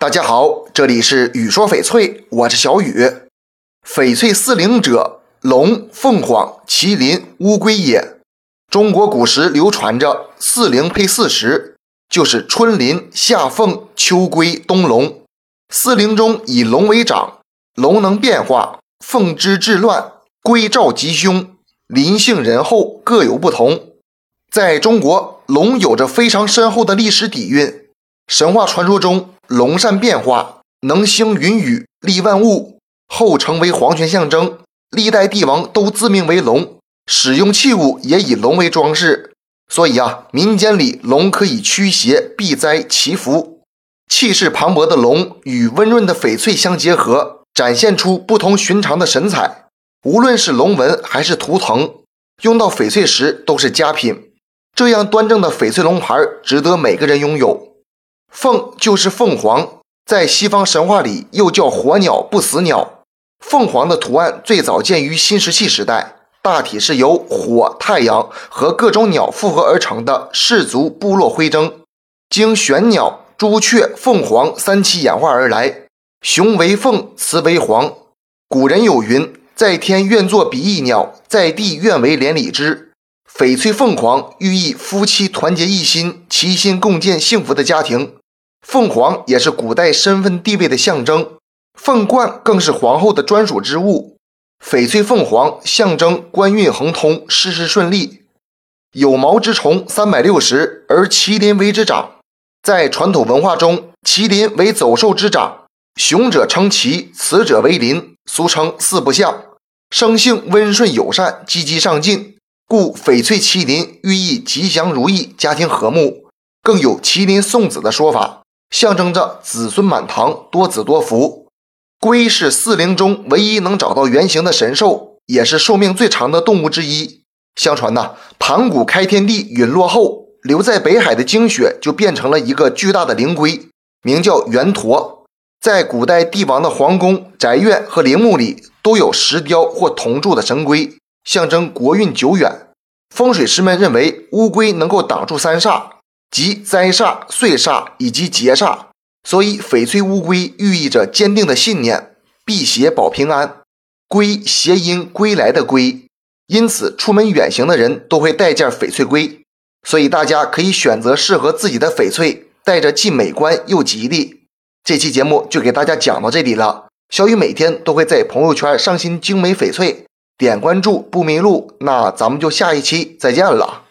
大家好，这里是雨说翡翠，我是小雨。翡翠四灵者，龙、凤凰、麒麟、乌龟也。中国古时流传着四灵配四时，就是春麟、夏凤、秋龟、冬龙。四灵中以龙为长，龙能变化，凤之治乱，龟兆吉凶，麟性仁厚，各有不同。在中国，龙有着非常深厚的历史底蕴。神话传说中。龙善变化，能兴云雨，利万物，后成为皇权象征。历代帝王都自命为龙，使用器物也以龙为装饰。所以啊，民间里龙可以驱邪避灾祈福。气势磅礴的龙与温润的翡翠相结合，展现出不同寻常的神采。无论是龙纹还是图腾，用到翡翠时都是佳品。这样端正的翡翠龙牌，值得每个人拥有。凤就是凤凰，在西方神话里又叫火鸟、不死鸟。凤凰的图案最早见于新石器时代，大体是由火、太阳和各种鸟复合而成的氏族部落徽征，经玄鸟、朱雀、凤凰三栖演化而来。雄为凤，雌为凰。古人有云：“在天愿作比翼鸟，在地愿为连理枝。”翡翠凤凰寓意夫妻团结一心，齐心共建幸福的家庭。凤凰也是古代身份地位的象征，凤冠更是皇后的专属之物。翡翠凤凰象征官运亨通，事事顺利。有毛之虫三百六十，而麒麟为之长。在传统文化中，麒麟为走兽之长，雄者称麒，雌者为麟，俗称四不像。生性温顺友善，积极上进，故翡翠麒麟寓意吉祥如意，家庭和睦。更有麒麟送子的说法。象征着子孙满堂、多子多福。龟是四灵中唯一能找到原型的神兽，也是寿命最长的动物之一。相传呐，盘古开天地陨落后，留在北海的精血就变成了一个巨大的灵龟，名叫圆驼。在古代帝王的皇宫、宅院和陵墓里，都有石雕或铜铸的神龟，象征国运久远。风水师们认为，乌龟能够挡住三煞。即灾煞、岁煞以及劫煞，所以翡翠乌龟寓意着坚定的信念，辟邪保平安。龟谐音“归来”的归，因此出门远行的人都会带件翡翠龟。所以大家可以选择适合自己的翡翠，带着既美观又吉利。这期节目就给大家讲到这里了。小雨每天都会在朋友圈上新精美翡翠，点关注不迷路。那咱们就下一期再见了。